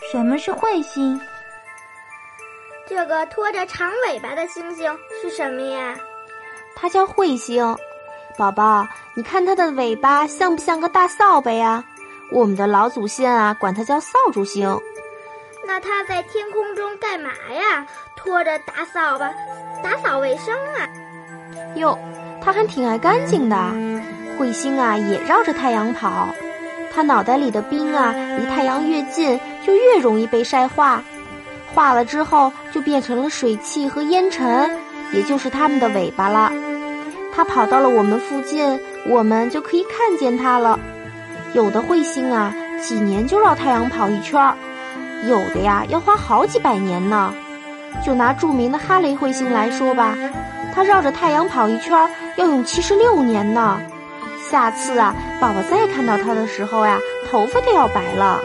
什么是彗星？这个拖着长尾巴的星星是什么呀？它叫彗星。宝宝，你看它的尾巴像不像个大扫把呀？我们的老祖先啊，管它叫扫帚星。那它在天空中干嘛呀？拖着大扫把，打扫卫生啊？哟，它还挺爱干净的。彗星啊，也绕着太阳跑。它脑袋里的冰啊，离太阳越近，就越容易被晒化。化了之后，就变成了水汽和烟尘，也就是它们的尾巴了。它跑到了我们附近，我们就可以看见它了。有的彗星啊，几年就绕太阳跑一圈儿；有的呀，要花好几百年呢。就拿著名的哈雷彗星来说吧，它绕着太阳跑一圈儿要用七十六年呢。下次啊，宝宝再看到他的时候呀，头发都要白了。